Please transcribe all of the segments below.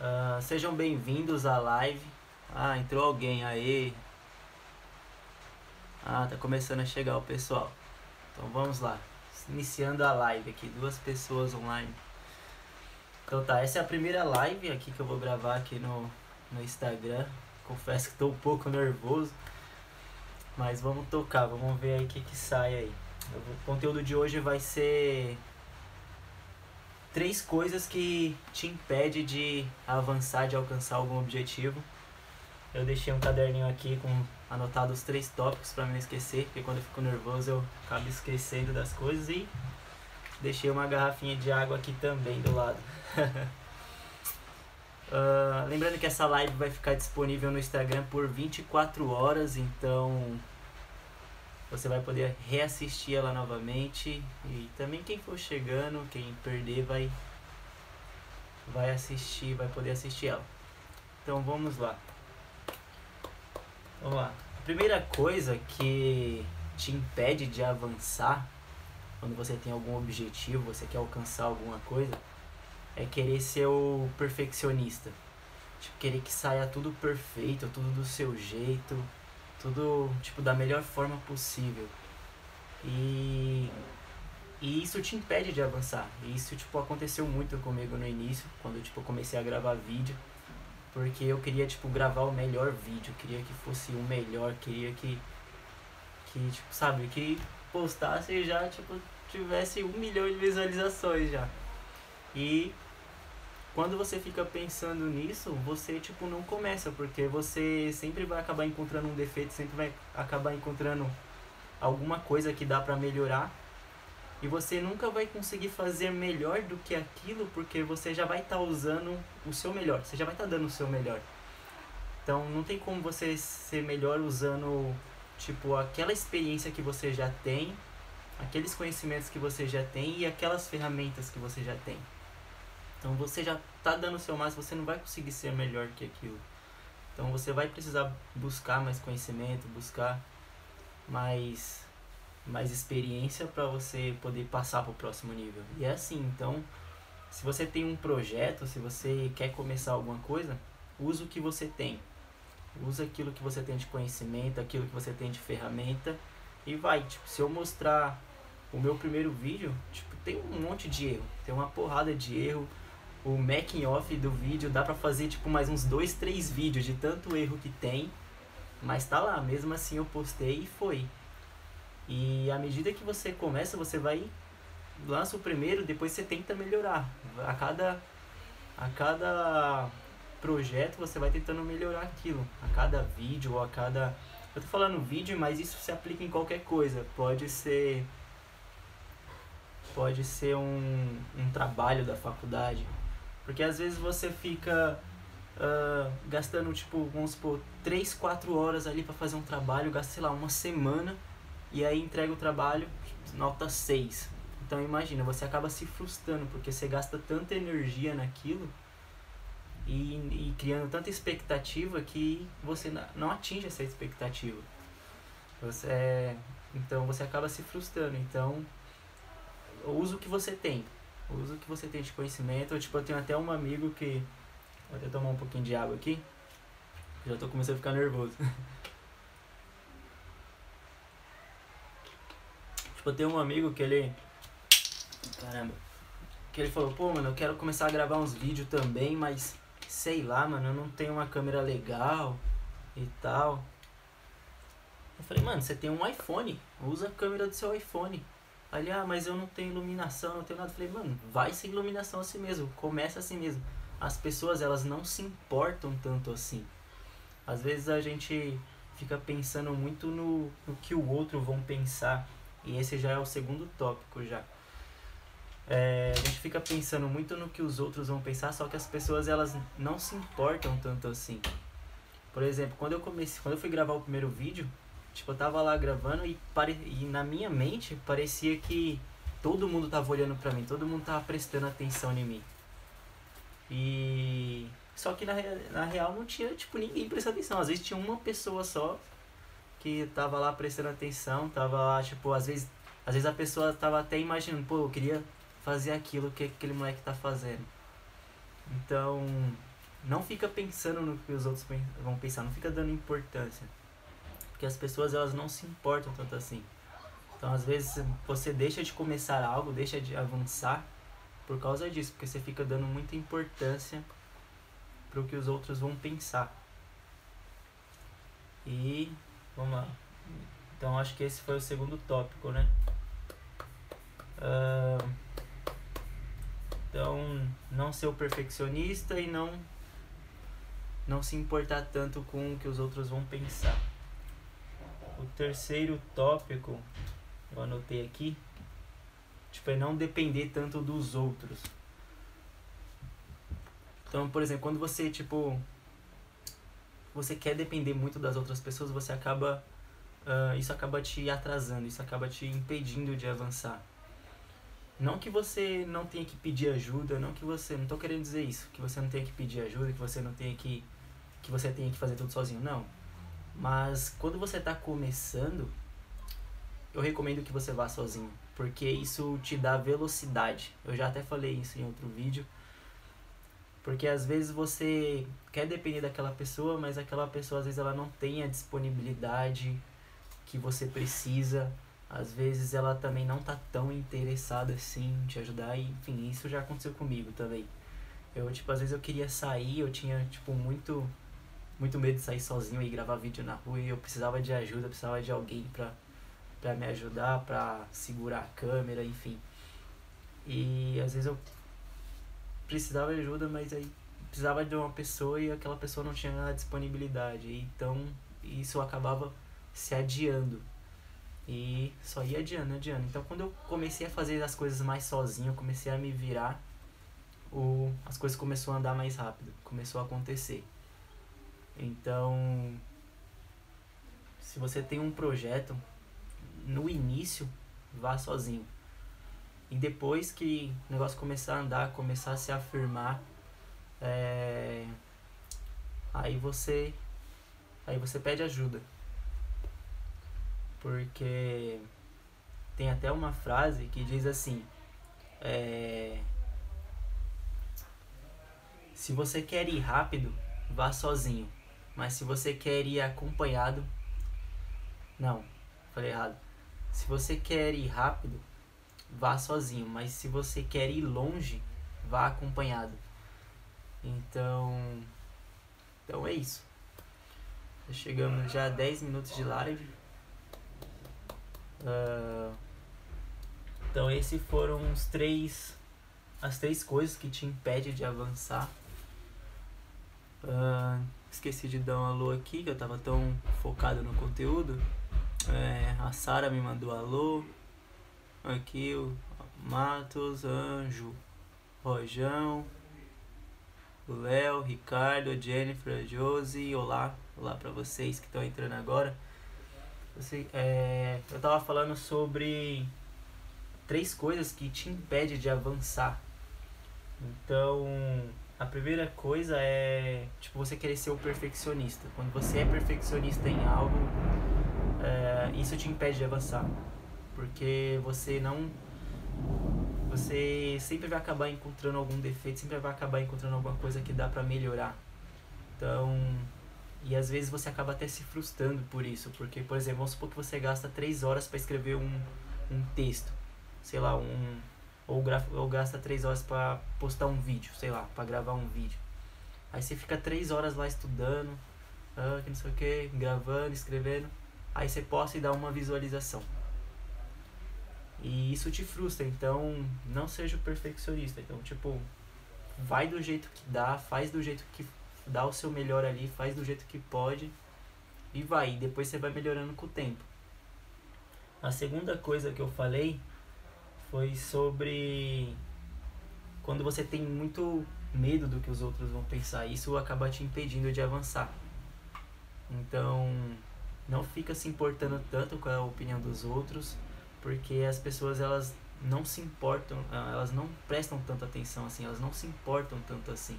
Uh, sejam bem-vindos à live. Ah, entrou alguém aí. Ah, tá começando a chegar o pessoal. Então vamos lá. Iniciando a live aqui, duas pessoas online. Então tá, essa é a primeira live aqui que eu vou gravar aqui no, no Instagram. Confesso que tô um pouco nervoso. Mas vamos tocar, vamos ver aí o que, que sai aí. O conteúdo de hoje vai ser três coisas que te impede de avançar, de alcançar algum objetivo. Eu deixei um caderninho aqui com anotado os três tópicos para não esquecer, porque quando eu fico nervoso eu acabo esquecendo das coisas e deixei uma garrafinha de água aqui também do lado. uh, lembrando que essa live vai ficar disponível no Instagram por 24 horas, então você vai poder reassistir ela novamente e também quem for chegando, quem perder vai vai assistir, vai poder assistir ela. Então vamos lá. Vamos lá. A primeira coisa que te impede de avançar quando você tem algum objetivo, você quer alcançar alguma coisa, é querer ser o perfeccionista. Tipo, querer que saia tudo perfeito, tudo do seu jeito, tudo tipo da melhor forma possível. E e isso te impede de avançar. E isso tipo aconteceu muito comigo no início, quando tipo comecei a gravar vídeo, porque eu queria tipo gravar o melhor vídeo, queria que fosse o melhor, queria que que tipo, sabe, que postasse e já tipo tivesse um milhão de visualizações já. E quando você fica pensando nisso, você tipo não começa, porque você sempre vai acabar encontrando um defeito, sempre vai acabar encontrando alguma coisa que dá para melhorar. E você nunca vai conseguir fazer melhor do que aquilo, porque você já vai estar tá usando o seu melhor, você já vai estar tá dando o seu melhor. Então não tem como você ser melhor usando tipo aquela experiência que você já tem, aqueles conhecimentos que você já tem e aquelas ferramentas que você já tem. Então você já está dando o seu máximo, você não vai conseguir ser melhor que aquilo. Então você vai precisar buscar mais conhecimento, buscar mais mais experiência para você poder passar para o próximo nível. E é assim, então, se você tem um projeto, se você quer começar alguma coisa, use o que você tem. Usa aquilo que você tem de conhecimento, aquilo que você tem de ferramenta e vai. Tipo, se eu mostrar o meu primeiro vídeo, tipo, tem um monte de erro, tem uma porrada de erro o making off do vídeo dá pra fazer tipo mais uns dois, três vídeos de tanto erro que tem. Mas tá lá, mesmo assim eu postei e foi. E à medida que você começa, você vai lança o primeiro, depois você tenta melhorar. A cada a cada projeto você vai tentando melhorar aquilo. A cada vídeo ou a cada eu tô falando vídeo, mas isso se aplica em qualquer coisa. Pode ser pode ser um, um trabalho da faculdade, porque às vezes você fica uh, gastando, tipo, vamos supor, 3, 4 horas ali para fazer um trabalho, gasta, sei lá, uma semana e aí entrega o trabalho, nota 6. Então imagina, você acaba se frustrando porque você gasta tanta energia naquilo e, e criando tanta expectativa que você não atinge essa expectativa. Você, é, então você acaba se frustrando. Então, usa o que você tem usa o que você tem de conhecimento. Tipo, eu tenho até um amigo que. Vou até tomar um pouquinho de água aqui. Já tô começando a ficar nervoso. tipo, eu tenho um amigo que ele. Caramba. Que ele falou, pô, mano, eu quero começar a gravar uns vídeos também, mas sei lá, mano, eu não tenho uma câmera legal e tal. Eu falei, mano, você tem um iPhone, usa a câmera do seu iPhone. Ali, ah, mas eu não tenho iluminação, não tenho nada. Falei, mano, vai sem iluminação assim mesmo, começa assim mesmo. As pessoas, elas não se importam tanto assim. Às vezes a gente fica pensando muito no, no que o outro vão pensar. E esse já é o segundo tópico já. É, a gente fica pensando muito no que os outros vão pensar, só que as pessoas elas não se importam tanto assim. Por exemplo, quando eu comecei, quando eu fui gravar o primeiro vídeo, Tipo, eu tava lá gravando e, pare... e na minha mente parecia que todo mundo tava olhando pra mim, todo mundo tava prestando atenção em mim. E. Só que na, na real não tinha, tipo, ninguém prestando atenção. Às vezes tinha uma pessoa só que tava lá prestando atenção, tava lá, tipo, às vezes, às vezes a pessoa tava até imaginando, pô, eu queria fazer aquilo que aquele moleque tá fazendo. Então, não fica pensando no que os outros vão pensar, não fica dando importância. Porque as pessoas elas não se importam tanto assim. Então, às vezes, você deixa de começar algo, deixa de avançar por causa disso, porque você fica dando muita importância para o que os outros vão pensar. E vamos lá. Então, acho que esse foi o segundo tópico, né? Uh, então, não ser o perfeccionista e não não se importar tanto com o que os outros vão pensar. O terceiro tópico, eu anotei aqui, tipo, é não depender tanto dos outros. Então, por exemplo, quando você, tipo, você quer depender muito das outras pessoas, você acaba, uh, isso acaba te atrasando, isso acaba te impedindo de avançar. Não que você não tenha que pedir ajuda, não que você, não estou querendo dizer isso, que você não tenha que pedir ajuda, que você não tenha que, que você tenha que fazer tudo sozinho, não. Mas quando você está começando, eu recomendo que você vá sozinho, porque isso te dá velocidade. Eu já até falei isso em outro vídeo. Porque às vezes você quer depender daquela pessoa, mas aquela pessoa às vezes ela não tem a disponibilidade que você precisa. Às vezes ela também não tá tão interessada assim em te ajudar. E, enfim, isso já aconteceu comigo também. Eu, tipo, às vezes eu queria sair, eu tinha, tipo, muito muito medo de sair sozinho e gravar vídeo na rua e eu precisava de ajuda, precisava de alguém pra, pra me ajudar, pra segurar a câmera, enfim. E às vezes eu precisava de ajuda, mas aí precisava de uma pessoa e aquela pessoa não tinha disponibilidade. Então isso acabava se adiando. E só ia adiando, adiando. Então quando eu comecei a fazer as coisas mais sozinho, comecei a me virar, o, as coisas começaram a andar mais rápido, começou a acontecer. Então, se você tem um projeto, no início, vá sozinho. E depois que o negócio começar a andar, começar a se afirmar, é... aí você aí você pede ajuda. Porque tem até uma frase que diz assim, é... se você quer ir rápido, vá sozinho. Mas se você quer ir acompanhado. Não, falei errado. Se você quer ir rápido, vá sozinho. Mas se você quer ir longe, vá acompanhado. Então. Então é isso. Chegamos já a 10 minutos de live. Uh, então esses foram os três. As três coisas que te impedem de avançar. Uh, Esqueci de dar um alô aqui, que eu tava tão focado no conteúdo. É, a Sara me mandou alô. Aqui o Matos, Anjo, Rojão, o Léo, Ricardo, Jennifer, Josi. Olá, olá para vocês que estão entrando agora. Você, é, eu tava falando sobre três coisas que te impedem de avançar. Então, a primeira coisa é, tipo, você querer ser o perfeccionista. Quando você é perfeccionista em algo, é, isso te impede de avançar. Porque você não. Você sempre vai acabar encontrando algum defeito, sempre vai acabar encontrando alguma coisa que dá pra melhorar. Então. E às vezes você acaba até se frustrando por isso. Porque, por exemplo, vamos supor que você gasta 3 horas para escrever um, um texto. Sei lá, um, ou, ou gasta três horas para postar um vídeo, sei lá, para gravar um vídeo. Aí você fica três horas lá estudando, ah, que não sei o que, gravando, escrevendo. Aí você posta e dá uma visualização. E isso te frustra, então não seja perfeccionista. Então, tipo, vai do jeito que dá, faz do jeito que dá o seu melhor ali, faz do jeito que pode e vai. E depois você vai melhorando com o tempo. A segunda coisa que eu falei foi sobre quando você tem muito medo do que os outros vão pensar, isso acaba te impedindo de avançar. Então, não fica se importando tanto com a opinião dos outros, porque as pessoas elas não se importam, ah, elas não prestam tanta atenção assim, elas não se importam tanto assim.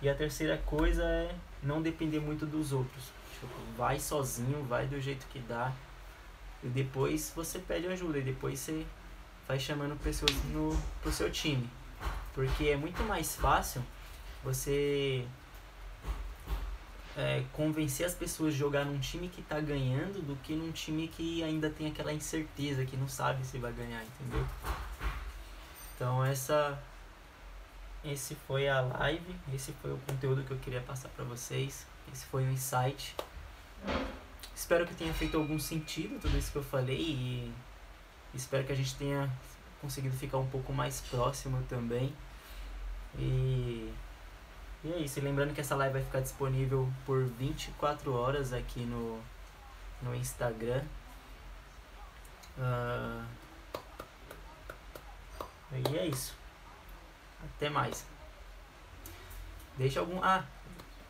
E a terceira coisa é não depender muito dos outros. Tipo, vai sozinho, vai do jeito que dá, e depois você pede ajuda. E depois você vai chamando pessoas no, pro seu time. Porque é muito mais fácil você é, convencer as pessoas a jogar num time que tá ganhando do que num time que ainda tem aquela incerteza, que não sabe se vai ganhar, entendeu? Então essa esse foi a live, esse foi o conteúdo que eu queria passar para vocês. Esse foi o insight. Espero que tenha feito algum sentido tudo isso que eu falei e espero que a gente tenha conseguido ficar um pouco mais próximo também. E, e é isso. E lembrando que essa live vai ficar disponível por 24 horas aqui no, no Instagram. Uh, e é isso. Até mais. Deixa algum. Ah,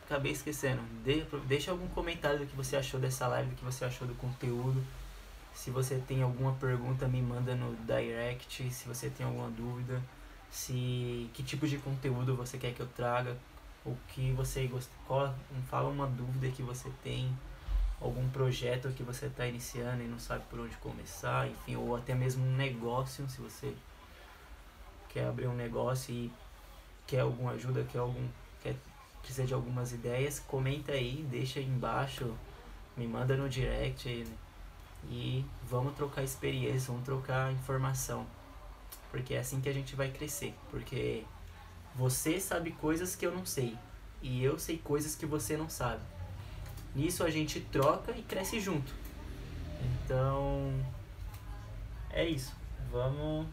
acabei esquecendo. De, deixa algum comentário do que você achou dessa live, do que você achou do conteúdo. Se você tem alguma pergunta, me manda no direct. Se você tem alguma dúvida, se que tipo de conteúdo você quer que eu traga, o que você gosta, fala uma dúvida que você tem, algum projeto que você está iniciando e não sabe por onde começar, enfim, ou até mesmo um negócio, se você quer abrir um negócio e quer alguma ajuda, quer algum quer precisa de algumas ideias, comenta aí, deixa aí embaixo, me manda no direct e vamos trocar experiência, vamos trocar informação. Porque é assim que a gente vai crescer, porque você sabe coisas que eu não sei e eu sei coisas que você não sabe. Nisso a gente troca e cresce junto. Então é isso. Vamos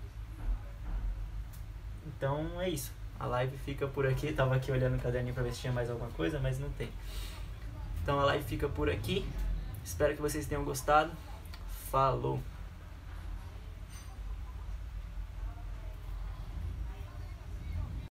então é isso. A live fica por aqui. Tava aqui olhando o caderninho pra ver se tinha mais alguma coisa, mas não tem. Então a live fica por aqui. Espero que vocês tenham gostado. Falou!